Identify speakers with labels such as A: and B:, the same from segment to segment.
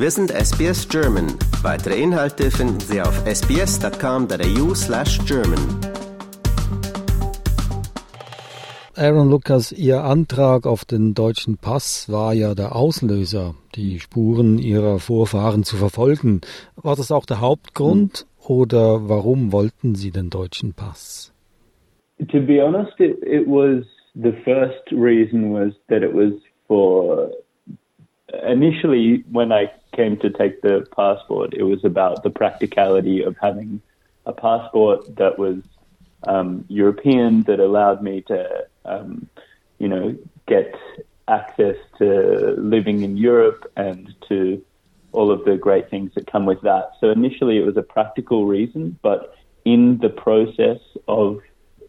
A: Wir sind SBS German. Weitere Inhalte finden Sie auf sbs.com.au slash German.
B: Aaron Lucas, Ihr Antrag auf den deutschen Pass war ja der Auslöser, die Spuren Ihrer Vorfahren zu verfolgen. War das auch der Hauptgrund oder warum wollten Sie den deutschen Pass?
C: To be honest, it, it was the first reason was that it was for initially when I came to take the passport, it was about the practicality of having a passport that was um, European that allowed me to, um, you know, get access to living in Europe and to all of the great things that come with that. So initially it was a practical reason, but in the process of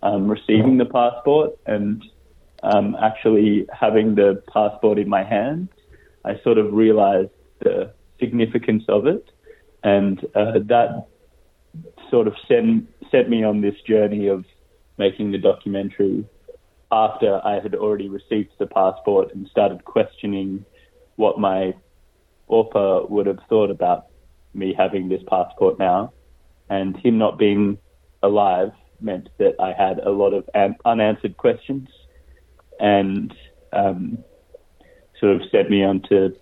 C: um, receiving the passport and um, actually having the passport in my hand, I sort of realized the significance of it, and uh, that sort of sent set me on this journey of making the documentary after I had already received the passport and started questioning what my Opa would have thought about me having this passport now, and him not being alive meant that I had a lot of an- unanswered questions, and um, sort of set me onto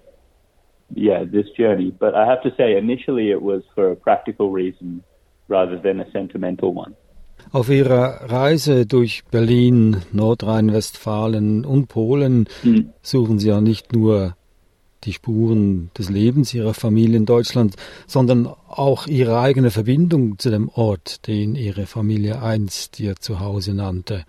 C: yeah this journey. But I have to say, initially it was for a practical reason rather than a sentimental one.
B: Auf Ihrer Reise durch Berlin, Nordrhein-Westfalen und Polen hm. suchen Sie ja nicht nur die Spuren des Lebens Ihrer Familie in Deutschland, sondern auch Ihre eigene Verbindung zu dem Ort, den Ihre Familie einst ihr Zuhause nannte.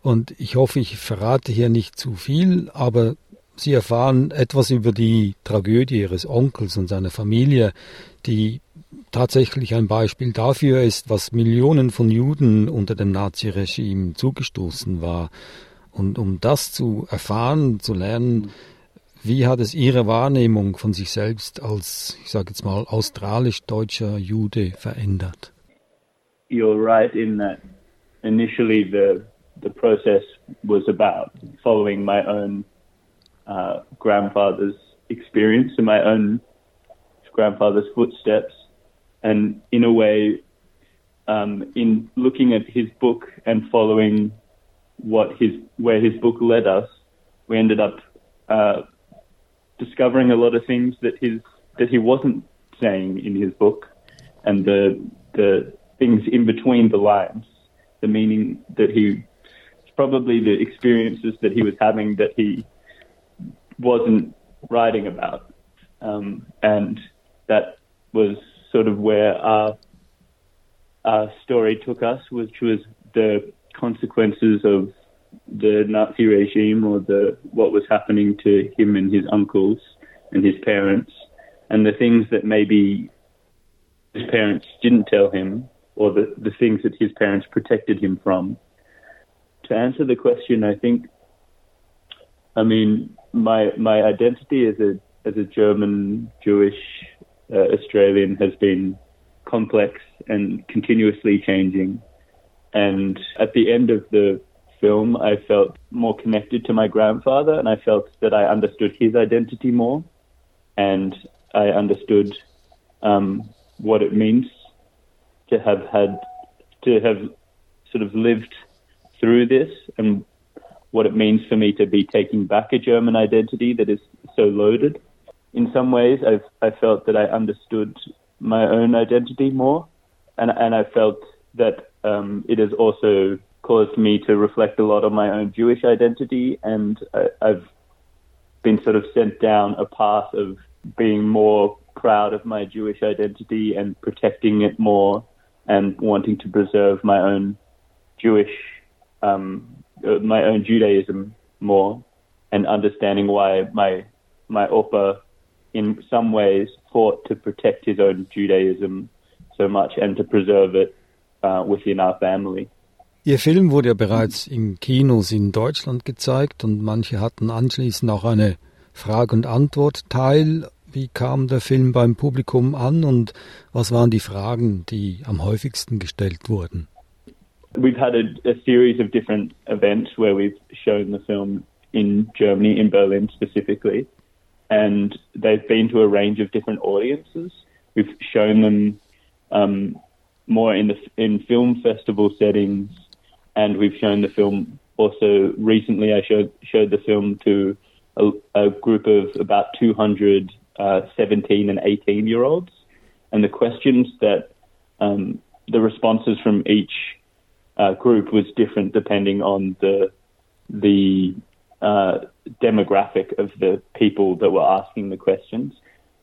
B: Und ich hoffe, ich verrate hier nicht zu viel, aber Sie erfahren etwas über die Tragödie Ihres Onkels und seiner Familie, die tatsächlich ein Beispiel dafür ist, was Millionen von Juden unter dem Naziregime zugestoßen war. Und um das zu erfahren, zu lernen, wie hat es Ihre Wahrnehmung von sich selbst als, ich sage jetzt mal, australisch-deutscher Jude verändert?
C: You're right in that initially the the process was about following my own uh, grandfather's experience and my own grandfather's footsteps. And in a way, um, in looking at his book and following what his where his book led us, we ended up uh, discovering a lot of things that his that he wasn't saying in his book, and the the things in between the lines, the meaning that he probably the experiences that he was having that he wasn't writing about. Um, and that was sort of where our, our story took us, which was the consequences of the Nazi regime or the what was happening to him and his uncles and his parents, and the things that maybe his parents didn't tell him, or the, the things that his parents protected him from. To answer the question, I think, I mean, my my identity as a as a German Jewish uh, Australian has been complex and continuously changing. And at the end of the film, I felt more connected to my grandfather, and I felt that I understood his identity more, and I understood um, what it means to have had to have sort of lived through this and what it means for me to be taking back a German identity that is so loaded. In some ways, I've I felt that I understood my own identity more, and and I felt that um, it has also caused me to reflect a lot on my own Jewish identity, and I, I've been sort of sent down a path of being more proud of my Jewish identity and protecting it more, and wanting to preserve my own Jewish um, my own Judaism more and understanding why my my Opa in some ways fought to protect his own Judaism so much and to preserve it uh, within our family.
B: Ihr Film wurde ja bereits in Kinos in Deutschland gezeigt und manche hatten anschließend auch eine Frage- und Antwort-Teil. Wie kam der Film beim Publikum an und was waren die Fragen, die am häufigsten gestellt wurden?
C: We've had a, a, series of different events where we've shown the film in Germany, in Berlin specifically. and they've been to a range of different audiences. We've shown them um, more in the in film festival settings, and we've shown the film also recently. I showed showed the film to a, a group of about 200 uh, 17 and 18 year olds, and the questions that um, the responses from each uh, group was different depending on the the uh, demographic of the people that were asking the questions.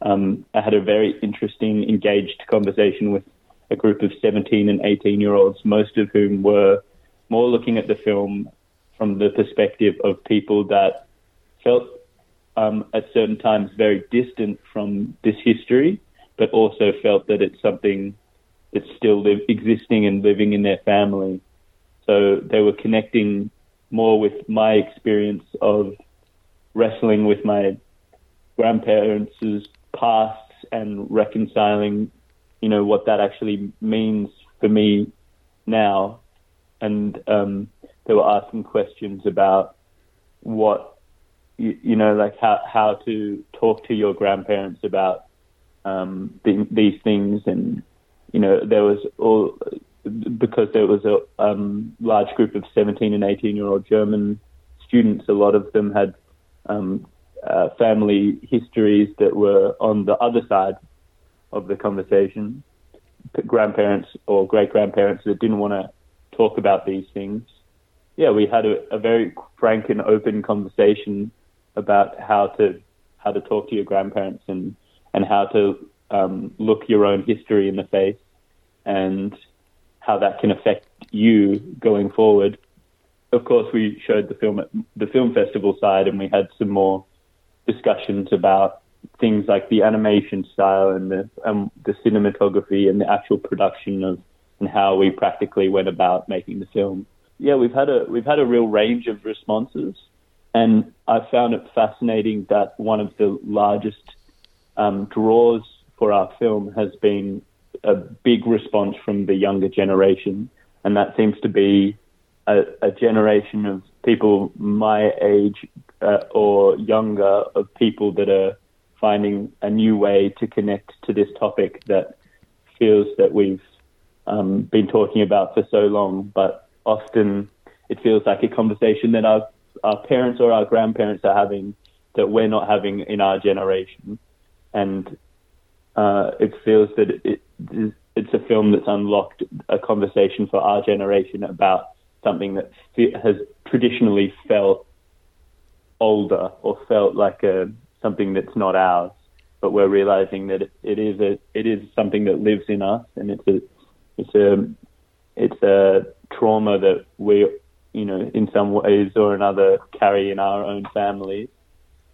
C: Um, I had a very interesting, engaged conversation with a group of 17 and 18 year olds, most of whom were more looking at the film from the perspective of people that felt um, at certain times very distant from this history, but also felt that it's something that's still live, existing and living in their family. So they were connecting more with my experience of wrestling with my grandparents' pasts and reconciling, you know, what that actually means for me now. And um, they were asking questions about what, you, you, know, like how, how to talk to your grandparents about um, the, these things. And, you know, there was all because there was a um, large group of 17 and 18 year old German students, a lot of them had um, uh, family histories that were on the other side of the conversation, grandparents or great grandparents that didn't want to talk about these things. Yeah, we had a, a very frank and open conversation about how to how to talk to your grandparents and and how to um, look your own history in the face and how that can affect you going forward. Of course, we showed the film at the film festival side, and we had some more discussions about things like the animation style and the um, the cinematography and the actual production of and how we practically went about making the film. Yeah, we've had a we've had a real range of responses, and I found it fascinating that one of the largest um, draws for our film has been a big response from the younger generation, and that seems to be a, a generation of people my age uh, or younger of people that are finding a new way to connect to this topic that feels that we've um, been talking about for so long, but often it feels like a conversation that our, our parents or our grandparents are having that we're not having in our generation. And uh, it feels that it, it's a film that's unlocked a conversation for our generation about something that has traditionally felt older or felt like a something that's not ours. But we're realizing that it, it is a it is something that lives in us, and it's a it's a it's a trauma that we you know in some ways or another carry in our own families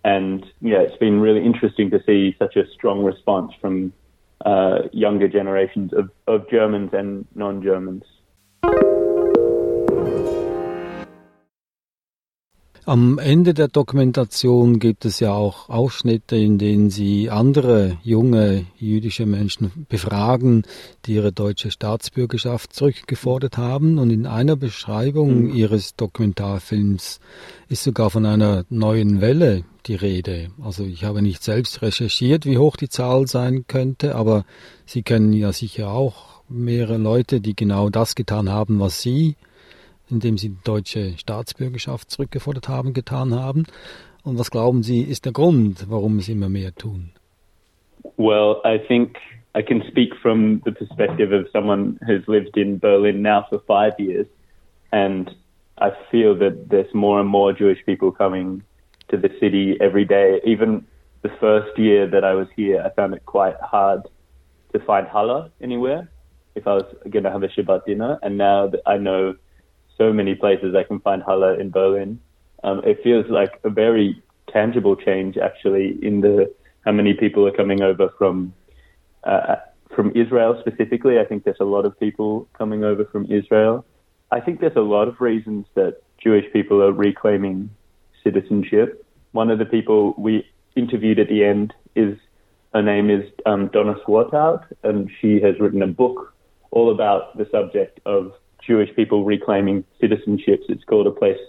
C: and yeah, it's been really interesting to see such a strong response from uh, younger generations of, of Germans and non-Germans.
B: Am Ende der Dokumentation gibt es ja auch Ausschnitte, in denen Sie andere junge jüdische Menschen befragen, die ihre deutsche Staatsbürgerschaft zurückgefordert haben. Und in einer Beschreibung mhm. Ihres Dokumentarfilms ist sogar von einer neuen Welle die Rede. Also ich habe nicht selbst recherchiert, wie hoch die Zahl sein könnte, aber Sie kennen ja sicher auch mehrere Leute, die genau das getan haben, was Sie indem sie die deutsche Staatsbürgerschaft zurückgefordert haben, getan haben. Und was glauben Sie, ist der Grund, warum es immer mehr tun?
C: Well, I think I can speak from the perspective of someone who's lived in Berlin now for five years, and I feel that there's more and more Jewish people coming to the city every day. Even the first year that I was here, I found it quite hard to find challah anywhere if I was going to have a Shabbat dinner. And now that I know so many places I can find challah in Berlin. Um, it feels like a very tangible change actually in the how many people are coming over from uh, from Israel specifically. I think there's a lot of people coming over from Israel. I think there's a lot of reasons that Jewish people are reclaiming citizenship. One of the people we interviewed at the end is her name is um, Donna Swarthout, and she has written a book all about the subject of Jewish people reclaiming citizenships. It's called a place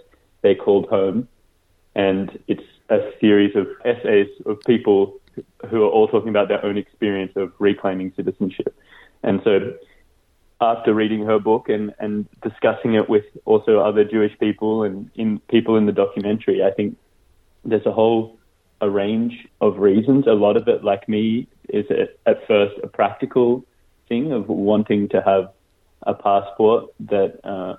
C: they called home. and it's a series of essays of people who are all talking about their own experience of reclaiming citizenship. And so after reading her book and, and discussing it with also other Jewish people and in people in the documentary, I think there's a whole a range of reasons. A lot of it, like me, is at first a practical thing of wanting to have a passport that uh,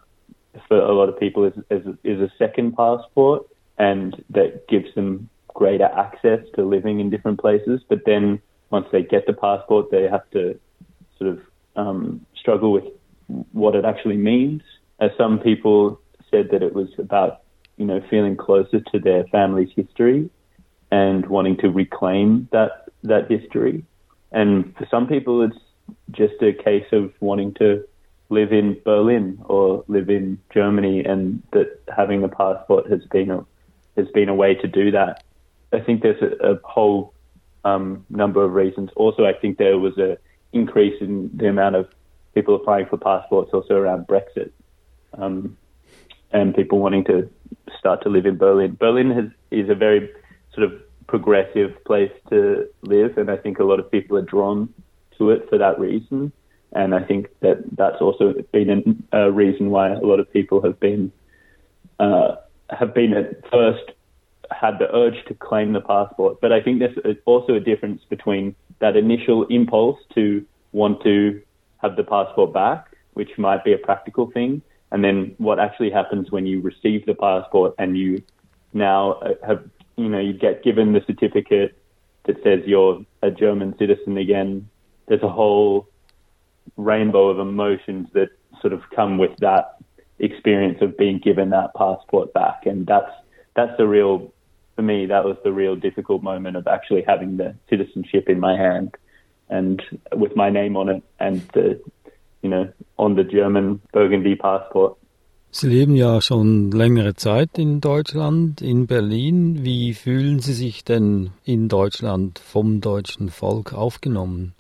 C: for a lot of people is, is, is a second passport and that gives them greater access to living in different places. But then once they get the passport, they have to sort of um, struggle with what it actually means. As some people said that it was about, you know, feeling closer to their family's history and wanting to reclaim that that history. And for some people, it's just a case of wanting to live in Berlin or live in Germany, and that having a passport has been a has been a way to do that. I think there's a, a whole um, number of reasons. Also, I think there was a increase in the amount of people applying for passports also around Brexit, um, and people wanting to start to live in Berlin. Berlin has, is a very sort of progressive place to live, and I think a lot of people are drawn to it for that reason. And I think that that's also been a, reason why a lot of people have been uh, have been at first had the urge to claim the passport. But I think there's also a difference between that initial impulse to want to have the passport back, which might be a practical thing, and then what actually happens when you receive the passport and you now uh, have, you know, you get given the certificate that says you're a German citizen again. There's a whole rainbow of emotions that sort of come with that experience of being given that passport back, and that's that's the real for me. That was the real difficult moment of actually having the citizenship in my hand and with my name on it and the, you know, on the German Burgundy passport.
B: Sie leben ja schon längere Zeit in Deutschland, in Berlin. Wie fühlen Sie sich denn in Deutschland vom deutschen Volk aufgenommen?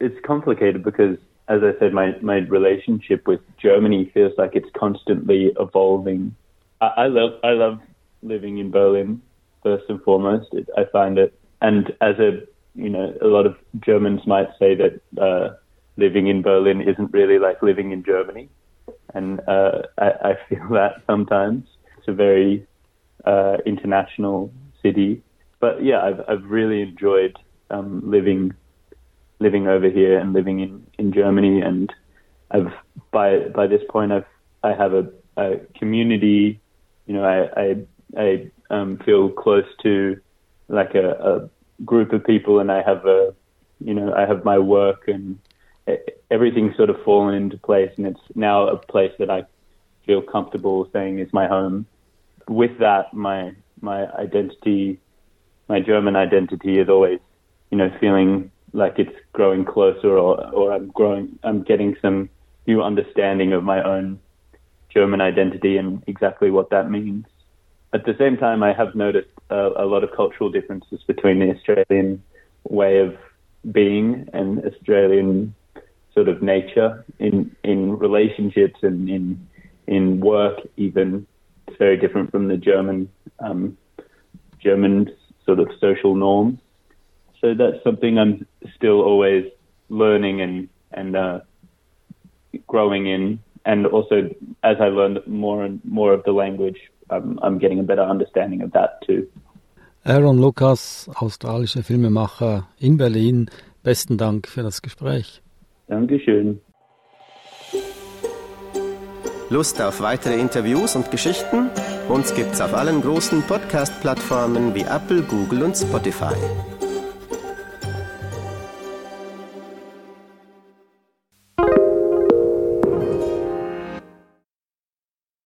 C: It's complicated because, as I said, my, my relationship with Germany feels like it's constantly evolving. I, I love I love living in Berlin first and foremost. It, I find it, and as a you know, a lot of Germans might say that uh, living in Berlin isn't really like living in Germany, and uh, I, I feel that sometimes. It's a very uh, international city, but yeah, I've I've really enjoyed um, living living over here and living in, in Germany, and I've by by this point I've I have a, a community, you know, I I, I um, feel close to like a, a group of people and I have a, you know, I have my work and everything's sort of fallen into place and it's now a place that I feel comfortable saying is my home. With that, my, my identity, my German identity is always, you know, feeling like it's growing closer or, or I'm growing, I'm getting some new understanding of my own German identity and exactly what that means. At the same time, I have noticed a, a lot of cultural differences between the Australian way of being and Australian sort of nature in in relationships and in in work even it's very different from the German um, German sort of social norms. So that's something I'm still always learning and and uh, growing in. And also, as I learn more and more of the language, I'm, I'm getting a better understanding of that too.
B: Aaron Lucas, australischer Filmemacher in Berlin, besten Dank für das Gespräch.
C: Dankeschön.
A: Lust auf weitere Interviews und Geschichten? Uns gibt's auf allen großen Podcast-Plattformen wie Apple, Google und Spotify.